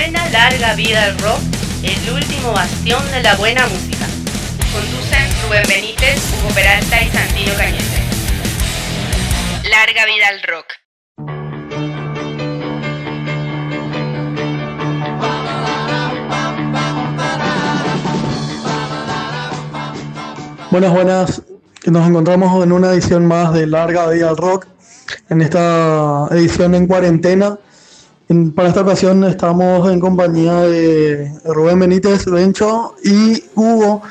Suena larga vida al rock, el último bastión de la buena música. Conducen Rubén Benítez, Hugo Peralta y Santino Cañete. Larga vida al rock. Buenas, buenas. Nos encontramos en una edición más de Larga Vida al Rock. En esta edición en cuarentena. Para esta ocasión estamos en compañía de Rubén Benítez Bencho y Hugo,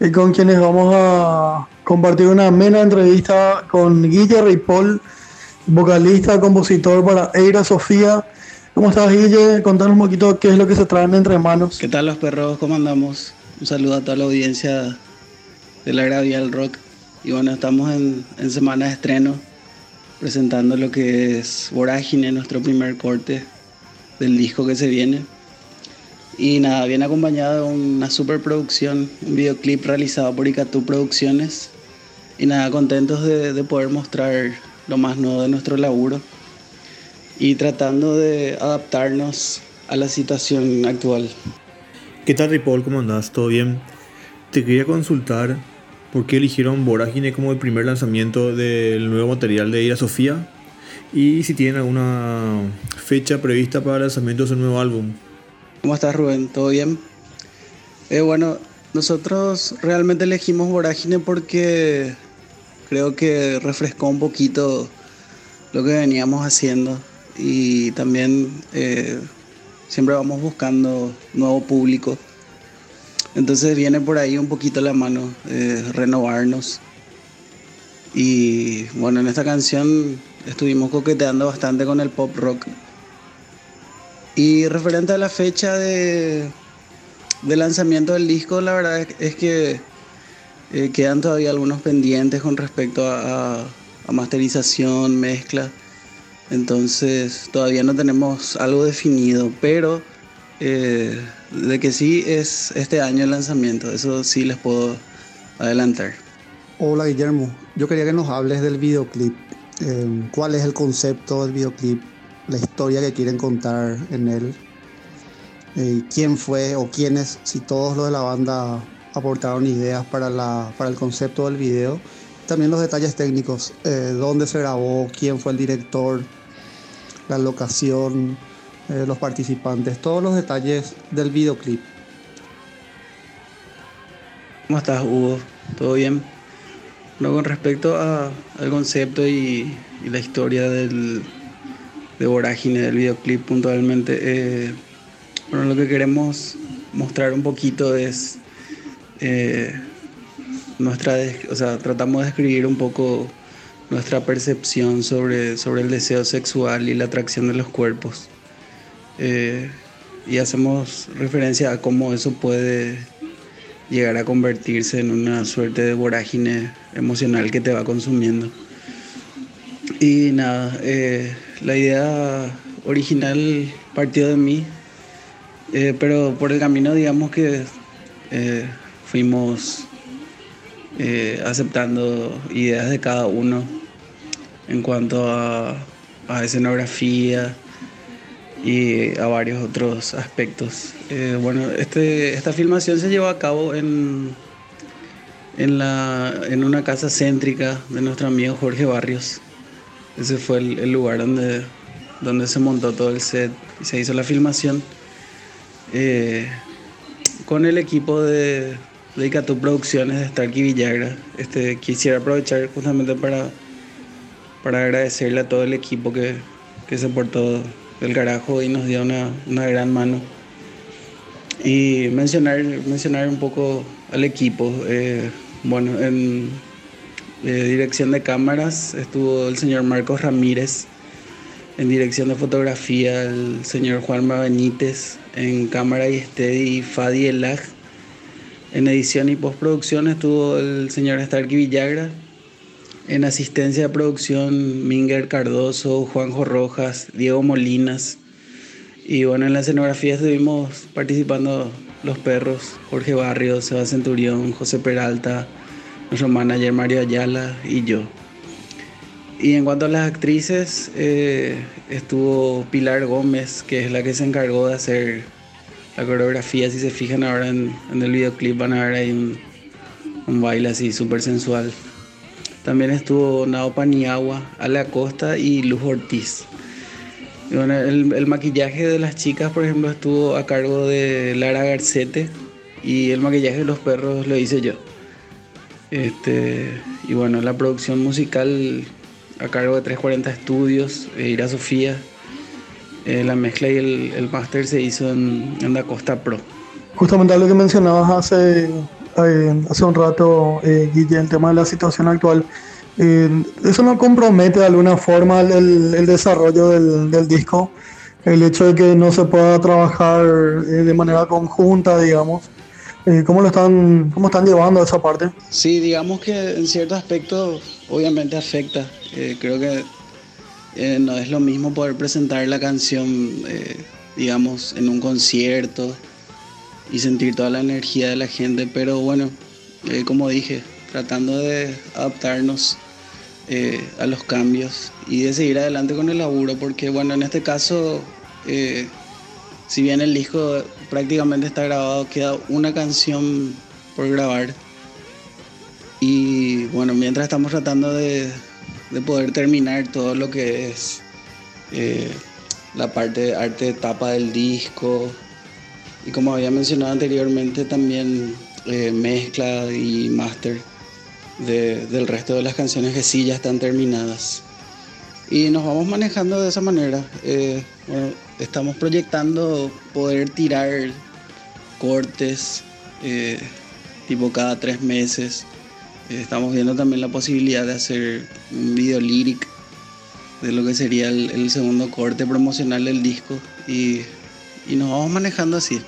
eh, con quienes vamos a compartir una amena entrevista con Guille Ripoll, vocalista, compositor para Eira Sofía. ¿Cómo estás, Guille? Contanos un poquito qué es lo que se traen entre manos. ¿Qué tal los perros? ¿Cómo andamos? Un saludo a toda la audiencia de la Gravia del Rock. Y bueno, estamos en, en semana de estreno, presentando lo que es Vorágine, nuestro primer corte del disco que se viene. Y nada, viene acompañado de una superproducción, un videoclip realizado por Icatú Producciones. Y nada, contentos de, de poder mostrar lo más nuevo de nuestro laburo y tratando de adaptarnos a la situación actual. ¿Qué tal, Ripoll? ¿Cómo andás? ¿Todo bien? Te quería consultar por qué eligieron Vorágine como el primer lanzamiento del nuevo material de Ira Sofía y si tienen alguna fecha prevista para el lanzamiento de su nuevo álbum. ¿Cómo estás, Rubén? ¿Todo bien? Eh, bueno, nosotros realmente elegimos Vorágine porque creo que refrescó un poquito lo que veníamos haciendo y también eh, siempre vamos buscando nuevo público. Entonces viene por ahí un poquito la mano, eh, renovarnos. Y bueno, en esta canción estuvimos coqueteando bastante con el pop rock. Y referente a la fecha de, de lanzamiento del disco, la verdad es, que eh, quedan todavía algunos pendientes con respecto a masterización, mezcla. Entonces todavía no tenemos algo definido, pero eh, de que sí es este año el lanzamiento, eso sí les puedo adelantar. Hola Guillermo, yo quería que nos hables del videoclip. Eh, ¿Cuál es el concepto del videoclip? La historia que quieren contar en él. Eh, ¿Quién fue o quiénes, si todos los de la banda aportaron ideas para, la, para el concepto del video? También los detalles técnicos, eh, dónde se grabó, quién fue el director, la locación, eh, los participantes, todos los detalles del videoclip. ¿Cómo estás, Hugo? ¿Todo bien? Con respecto al concepto y, la historia del, de Vorágine, del videoclip puntualmente, eh, lo que queremos mostrar un poquito es eh, nuestra, o sea, tratamos de describir un poco nuestra percepción sobre, sobre el deseo sexual y la atracción de los cuerpos. Eh, y hacemos referencia a cómo eso puede llegar a convertirse en una suerte de vorágine emocional que te va consumiendo. Y nada, eh, la idea original partió de mí, eh, pero por el camino digamos que eh, fuimos eh, aceptando ideas de cada uno en cuanto a, a escenografía y a varios otros aspectos. Eh, bueno, este, esta filmación se llevó a cabo en, en, la, en una casa céntrica de nuestro amigo Jorge Barrios. Ese fue el, el lugar donde, donde se montó todo el set y se hizo la filmación. Eh, con el equipo de, de Producciones de Starkey Villagra. Este, quisiera aprovechar justamente para, para agradecerle a todo el equipo que, que se portó del carajo y nos dio una, una gran mano. Y mencionar, mencionar un poco al equipo. eh, bueno, en eh, dirección de cámaras estuvo el señor Marcos Ramírez. En dirección de fotografía el señor Juanma Benítez. En cámara y steady Fadi Elag. En edición y postproducción estuvo el señor Starkey Villagra. En asistencia de producción, Minger Cardoso, Juanjo Rojas, Diego Molinas. Y bueno, en la escenografía estuvimos participando los perros, Jorge Barrios, Seba Centurión, José Peralta, nuestro manager Mario Ayala y yo. Y en cuanto a las actrices, eh, estuvo Pilar Gómez, que es la que se encargó de hacer la coreografía, si se fijan ahora en, el videoclip, van a ver ahí un, un baile así súper sensual. También estuvo Nao Paniagua, Ale Acosta y Luz Ortiz. bueno, el, maquillaje de las chicas, por ejemplo, estuvo a cargo de Lara Garcete y el maquillaje de los perros lo hice yo. Este, y bueno, la producción musical a cargo de 340 Estudios, e Ira Sofía. Eh, la mezcla y el, el máster se hizo en, en Costa Pro. Justamente lo que mencionabas hace eh, hace un rato, eh, Guille, el tema de la situación actual, eh, ¿eso no compromete de alguna forma el, desarrollo del, disco? El hecho de que no se pueda trabajar eh, de manera conjunta, digamos. ¿Cómo lo están, cómo están llevando esa parte? Sí, digamos que en cierto aspecto obviamente afecta. creo que no es lo mismo poder presentar la canción, digamos, en un concierto y sentir toda la energía de la gente, pero bueno, eh, como dije, tratando de adaptarnos eh, a los cambios y de seguir adelante con el laburo, porque bueno, en este caso, eh, si bien el disco prácticamente está grabado, queda una canción por grabar. Y bueno, mientras estamos tratando de, de poder terminar todo lo que es la parte de arte de tapa del disco, y como había mencionado anteriormente, también eh, mezcla y máster del resto de las canciones que sí ya están terminadas. Y nos vamos manejando de esa manera. Eh, estamos proyectando poder tirar cortes eh, tipo cada tres meses. estamos viendo también la posibilidad de hacer un video lyric de lo que sería el, segundo corte promocional del disco y, y nos vamos manejando así.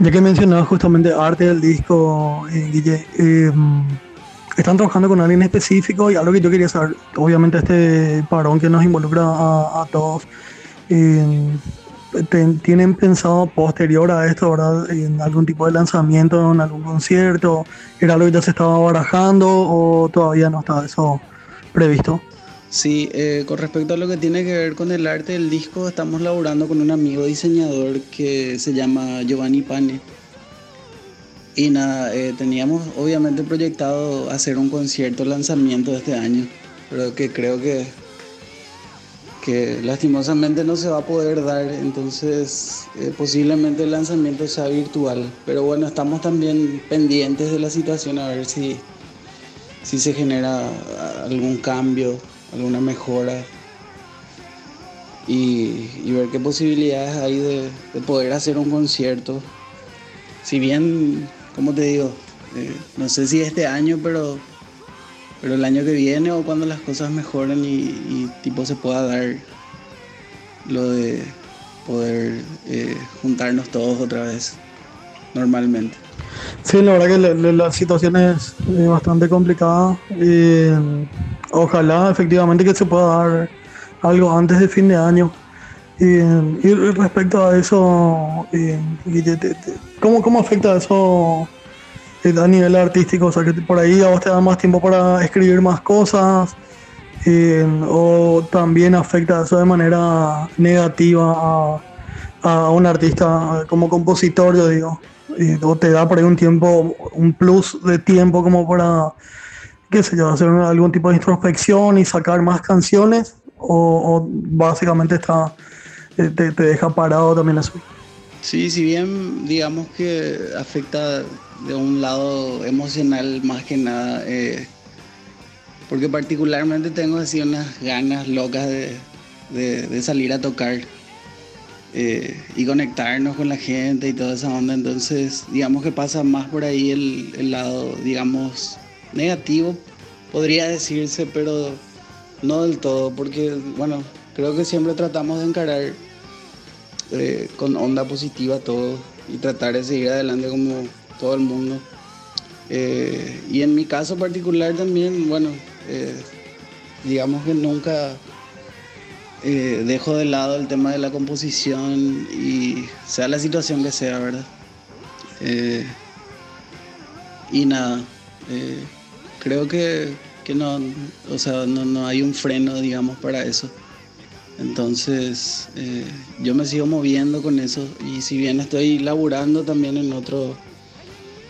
Ya que mencionabas justamente arte del disco, eh, Guille, em, ¿están trabajando con alguien específico? Y algo que yo quería saber, obviamente este parón que nos involucra a, todos, em, ¿tienen pensado posterior a esto, verdad, en algún tipo de lanzamiento, en algún concierto? ¿Era algo que ya se estaba barajando o todavía no está eso previsto? Sí, eh, con respecto a lo que tiene que ver con el arte del disco, estamos laborando con un amigo diseñador que se llama Giovanni Pane. Y nada, eh, teníamos obviamente proyectado hacer un concierto lanzamiento de este año, pero que creo que, que lastimosamente no se va a poder dar, entonces eh, posiblemente el lanzamiento sea virtual. Pero bueno, estamos también pendientes de la situación a ver si, si se genera algún cambio alguna mejora y, ver qué posibilidades hay de, poder hacer un concierto. Si bien, como te digo, eh, no sé si este año, pero, pero el año que viene o cuando las cosas mejoren y, tipo se pueda dar lo de poder eh, juntarnos todos otra vez normalmente. Sí, la verdad que la, situación es bastante complicada. Y ojalá efectivamente que se pueda dar algo antes de fin de año. Y, respecto a eso, ¿cómo, ¿cómo afecta eso eh, a nivel artístico? O sea, que por ahí a vos te da más tiempo para escribir más cosas. o también afecta eso de manera negativa a un artista como compositor, yo digo. O te da por ahí un tiempo, un plus de tiempo como para qué sé yo, hacer algún tipo de introspección y sacar más canciones o, básicamente está eh, te, deja parado también eso? Sí, si bien digamos que afecta de un lado emocional más que nada, eh, porque particularmente tengo así unas ganas locas de, salir a tocar eh, y conectarnos con la gente y toda esa onda, entonces digamos que pasa más por ahí el, lado, digamos, negativo, podría decirse, pero no del todo, porque bueno, creo que siempre tratamos de encarar eh, con onda positiva todo y tratar de seguir adelante como todo el mundo. Eh, y en mi caso particular también, bueno, eh, digamos que nunca dejo de lado el tema de la composición y sea la situación que sea, ¿verdad? y nada, creo que, no, o sea, no, hay un freno, digamos, para eso. Entonces, eh, yo me sigo moviendo con eso y si bien estoy laburando también en otro,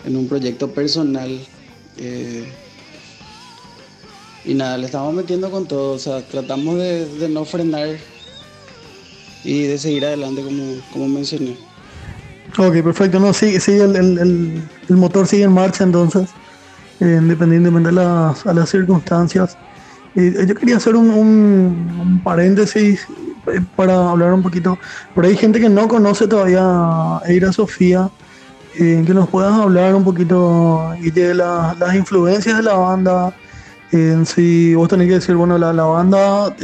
en un proyecto personal, eh, y nada, le estamos metiendo con todo, o sea, tratamos de, no frenar y de seguir adelante como, como mencioné. Ok, perfecto, no, sigue, sigue el, el, motor sigue en marcha entonces, eh, independientemente de las, circunstancias. Eh, yo quería hacer un, paréntesis eh, para hablar un poquito. Ahí hay gente que no conoce todavía a Eira Sofía, eh, que nos puedas hablar un poquito de las influencias de la banda. Si vos tenés que decir, bueno, la, banda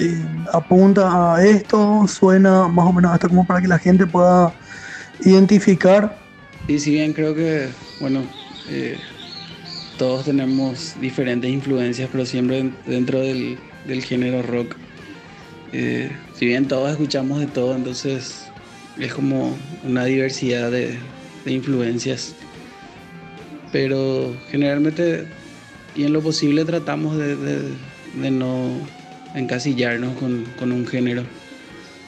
apunta a esto, suena más o menos hasta como para que la gente pueda identificar. Y si bien creo que, bueno, todos tenemos diferentes influencias, pero siempre dentro del, género rock. Eh, si bien todos escuchamos de todo, entonces es como una diversidad de, influencias. Pero generalmente y en lo posible tratamos de, no encasillarnos con, un género.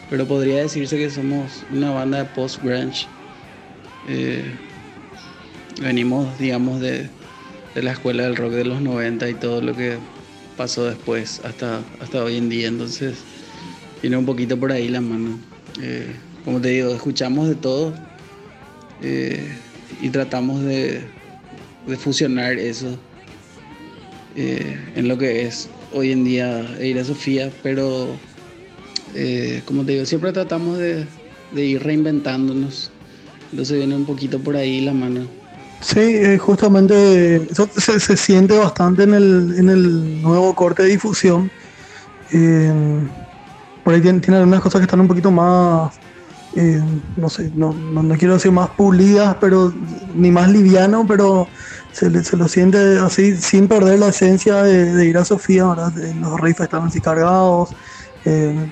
Pero podría decirse que somos una banda de post-grunge. Eh, venimos, digamos, de, de la escuela del rock de los 90 y todo lo que pasó después hasta, hasta hoy en día. Entonces, tiene un poquito por ahí la mano. Eh, como te digo, escuchamos de todo eh, y tratamos de, de fusionar eso eh, en lo que es hoy en día Eira Sofía, pero como te digo, siempre tratamos de, ir reinventándonos. Entonces viene un poquito por ahí la mano. Sí, eh, justamente eso se, siente bastante en el, en el nuevo corte de difusión. Eh, por ahí tiene, algunas cosas que están un poquito más, eh, no sé, no, no, quiero decir más pulidas, pero ni más liviano, pero se, se lo siente así sin perder la esencia de, ir a Sofía, ¿verdad? Los riffs están así cargados,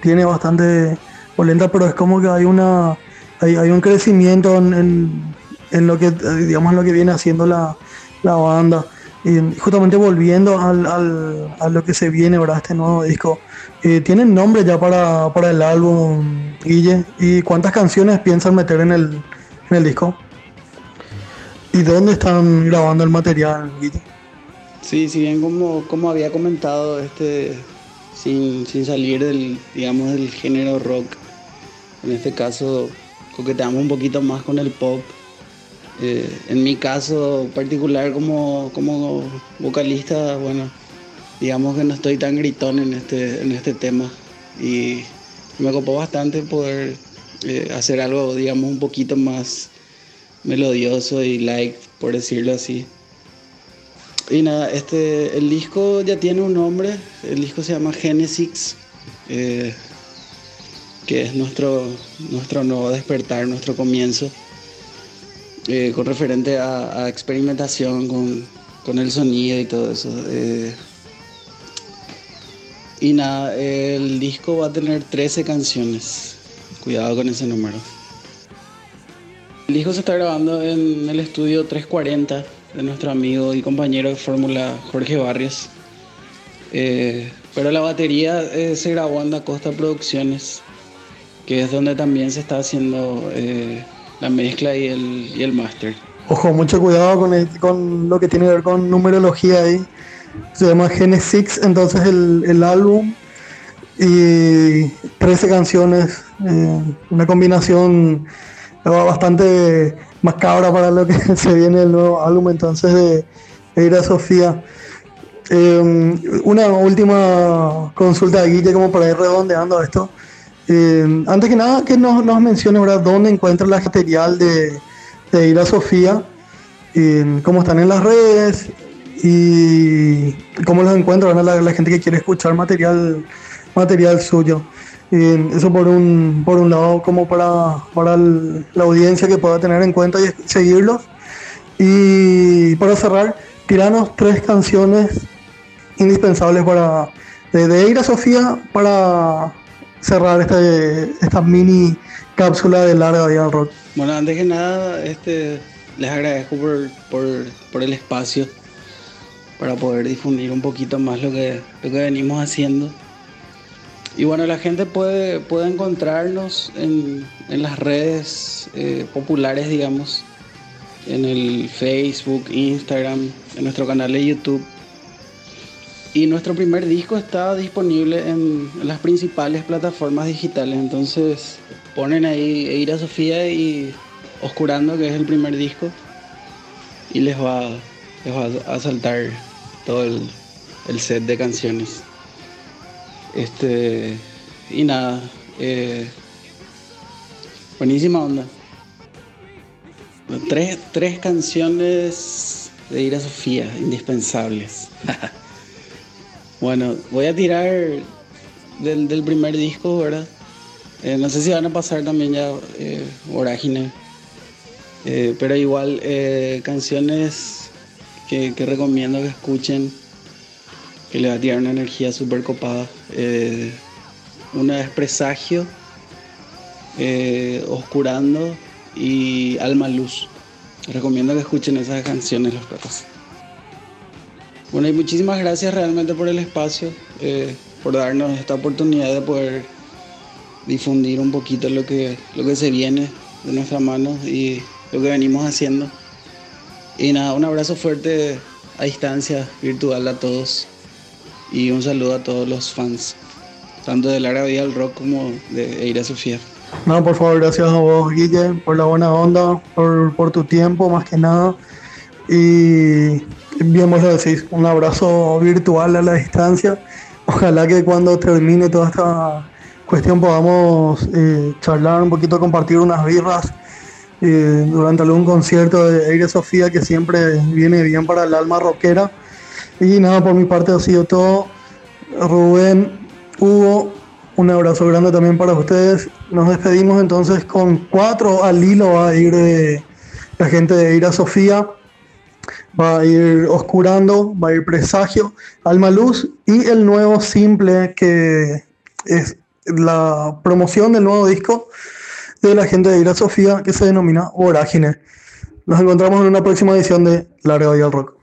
tiene bastante polenta, pero es como que hay una hay, hay un crecimiento en en lo que, digamos, lo que viene haciendo la, banda. Y justamente volviendo al, a lo que se viene, ¿verdad? Este nuevo disco. Eh, ¿Tienen nombre ya para, el álbum, Guille? ¿Y cuántas canciones piensan meter en el, en el disco? ¿Y dónde están grabando el material, Guille? Sí, si bien como, como había comentado, este, sin, sin salir del, digamos, del género rock, en este caso coqueteamos un poquito más con el pop eh, en mi caso particular como, como vocalista, bueno, digamos que no estoy tan gritón en este, en este tema y me copó bastante poder eh, hacer algo, digamos, un poquito más melodioso y light, por decirlo así. Y nada, este, el disco ya tiene un nombre, el disco se llama Genesis, eh, que es nuestro, nuestro nuevo despertar, nuestro comienzo. Eh, con referente a, experimentación con, el sonido y todo eso. Eh, y nada, el disco va a tener 13 canciones. Cuidado con ese número. El disco se está grabando en el estudio 340 de nuestro amigo y compañero de fórmula Jorge Barrios. Eh, pero la batería se grabó en Costa Producciones, que es donde también se está haciendo la mezcla y el, y el máster. Ojo, mucho cuidado con, con lo que tiene que ver con numerología ahí. Se llama Genesis, entonces el, el álbum y 13 canciones, eh, una combinación bastante macabra para lo que se viene el nuevo álbum entonces de Eira Sofía. Eh, una última consulta de Guille como para ir redondeando esto. Eh, antes que nada, que nos, mencione dónde encuentra el material de, de Ir Sofía, cómo están en las redes y cómo los encuentra la, la, gente que quiere escuchar material, material suyo. eso por un, por un lado, como para, para la audiencia que pueda tener en cuenta y seguirlos. Y para cerrar, tiranos tres canciones indispensables para de, de Ir Sofía para cerrar este, esta mini cápsula de larga vida al rock. Bueno, antes que nada, este, les agradezco por, el espacio para poder difundir un poquito más lo que, lo que venimos haciendo. y bueno, la gente puede, puede encontrarnos en, en las redes eh, populares, digamos, en el Facebook, Instagram, en nuestro canal de YouTube. Y nuestro primer disco está disponible en, las principales plataformas digitales. Entonces ponen ahí Eira Sofía y Oscurando, que es el primer disco, y les va, les va a saltar todo el, set de canciones. Este, y nada, eh, buenísima onda. Tres, tres canciones de Ira Sofía, indispensables. bueno, voy a tirar del, primer disco, ¿verdad? Eh, no sé si van a pasar también ya eh. Eh, pero igual canciones que, recomiendo que escuchen que le va a tirar una energía súper copada. Eh, una es Presagio, eh, Oscurando y Alma Luz. Recomiendo que escuchen esas canciones los perros. Bueno, y muchísimas gracias realmente por el espacio, eh, por darnos esta oportunidad de poder difundir un poquito lo que, lo que se viene de nuestra mano y lo que venimos haciendo. Y nada, un abrazo fuerte a distancia virtual a todos y un saludo a todos los fans, tanto de Lara Vida del Rock como de Eira Sofía. No, por favor, gracias a vos, Guille, por la buena onda, por, por tu tiempo, más que nada. Y bien, vos lo decís, un abrazo virtual a la distancia. Ojalá que cuando termine toda esta cuestión podamos eh, charlar un poquito, compartir unas birras eh, durante algún concierto de Eira Sofía que siempre viene bien para el alma rockera. Y nada, por mi parte ha sido todo. Rubén, Hugo, un abrazo grande también para ustedes. Nos despedimos entonces con cuatro al hilo a ir de la gente de Ira Sofía. Va a ir Oscurando, va a ir Presagio, Alma Luz y el nuevo simple que es la promoción del nuevo disco de la gente de Ira Sofía que se denomina Vorágine. Nos encontramos en una próxima edición de Larga Vida al Rock.